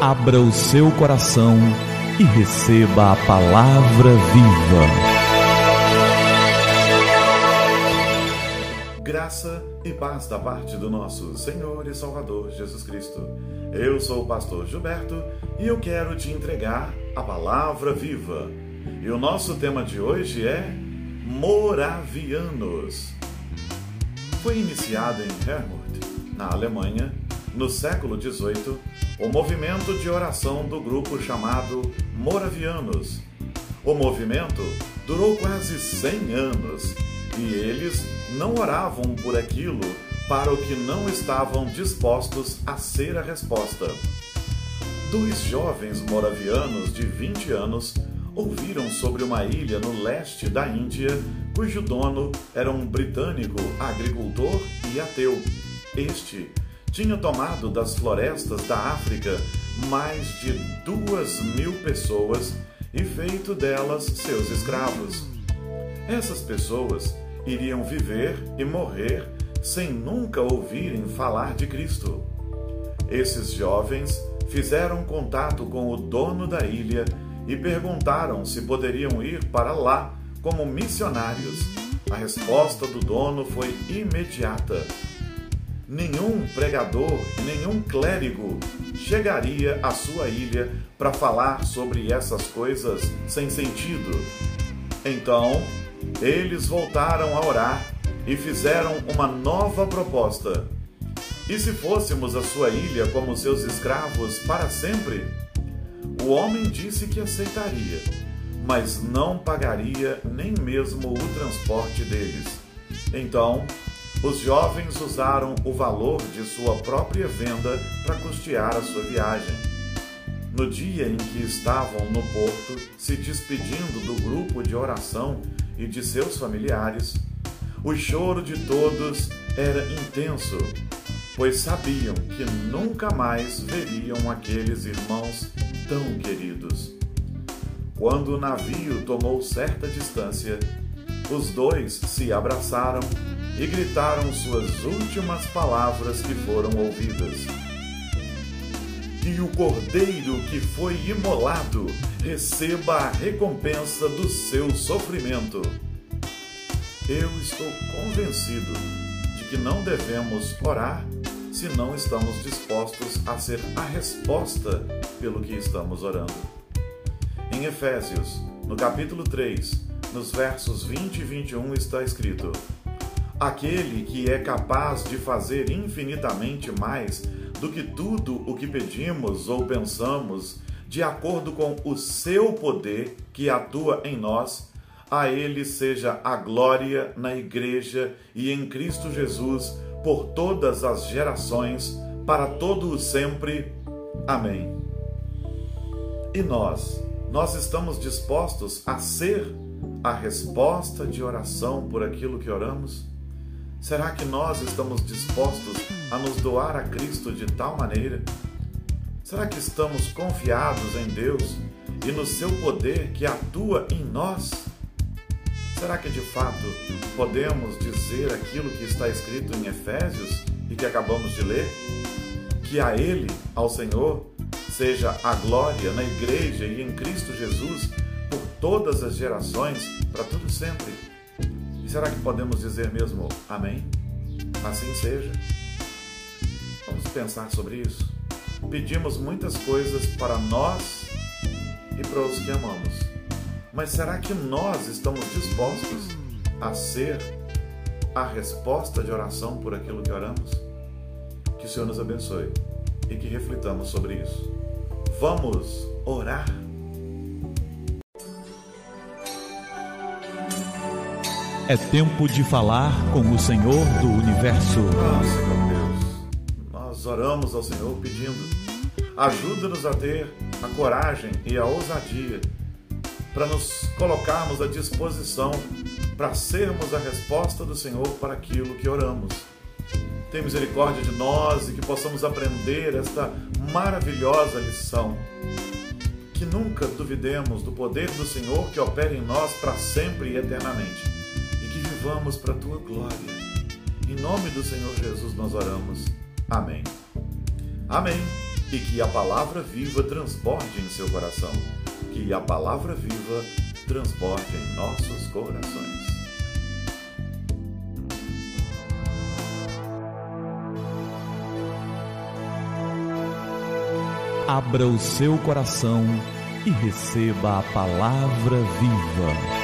Abra o seu coração e receba a palavra viva. Graça e paz da parte do nosso Senhor e Salvador Jesus Cristo. Eu sou o pastor Gilberto e eu quero te entregar a palavra viva. E o nosso tema de hoje é Moravianos. Foi iniciado em Hermut, na Alemanha, no século XVIII, o movimento de oração do grupo chamado Moravianos. O movimento durou quase 100 anos e eles não oravam por aquilo para o que não estavam dispostos a ser a resposta. Dois jovens moravianos de 20 anos ouviram sobre uma ilha no leste da Índia, cujo dono era um britânico agricultor e ateu. Este tinha tomado das florestas da África mais de duas mil pessoas e feito delas seus escravos. Essas pessoas iriam viver e morrer sem nunca ouvirem falar de Cristo. Esses jovens fizeram contato com o dono da ilha e perguntaram se poderiam ir para lá como missionários. A resposta do dono foi imediata. Nenhum pregador, nenhum clérigo chegaria à sua ilha para falar sobre essas coisas sem sentido. Então, eles voltaram a orar e fizeram uma nova proposta. E se fôssemos a sua ilha como seus escravos para sempre? O homem disse que aceitaria, mas não pagaria nem mesmo o transporte deles. Então, os jovens usaram o valor de sua própria venda para custear a sua viagem. No dia em que estavam no porto, se despedindo do grupo de oração e de seus familiares, o choro de todos era intenso, pois sabiam que nunca mais veriam aqueles irmãos tão queridos. Quando o navio tomou certa distância, os dois se abraçaram e gritaram suas últimas palavras que foram ouvidas. E o cordeiro que foi imolado receba a recompensa do seu sofrimento. Eu estou convencido de que não devemos orar se não estamos dispostos a ser a resposta pelo que estamos orando. Em Efésios, no capítulo 3, nos versos 20 e 21 está escrito: Aquele que é capaz de fazer infinitamente mais do que tudo o que pedimos ou pensamos, de acordo com o seu poder que atua em nós, a Ele seja a glória na Igreja e em Cristo Jesus por todas as gerações, para todo o sempre. Amém. E nós, nós estamos dispostos a ser a resposta de oração por aquilo que oramos? Será que nós estamos dispostos a nos doar a Cristo de tal maneira? Será que estamos confiados em Deus e no seu poder que atua em nós? Será que de fato podemos dizer aquilo que está escrito em Efésios e que acabamos de ler? Que a Ele, ao Senhor, seja a glória na Igreja e em Cristo Jesus por todas as gerações, para todo sempre. Será que podemos dizer mesmo Amém? Assim seja. Vamos pensar sobre isso. Pedimos muitas coisas para nós e para os que amamos. Mas será que nós estamos dispostos a ser a resposta de oração por aquilo que oramos? Que o Senhor nos abençoe e que reflitamos sobre isso. Vamos orar? É tempo de falar com o Senhor do universo. Deus, nós oramos ao Senhor pedindo: ajuda-nos a ter a coragem e a ousadia para nos colocarmos à disposição para sermos a resposta do Senhor para aquilo que oramos. Tem misericórdia de nós e que possamos aprender esta maravilhosa lição. Que nunca duvidemos do poder do Senhor que opera em nós para sempre e eternamente. Vivamos para a tua glória. Em nome do Senhor Jesus nós oramos. Amém. Amém e que a palavra viva transborde em seu coração. Que a palavra viva transborde em nossos corações. Abra o seu coração e receba a palavra viva.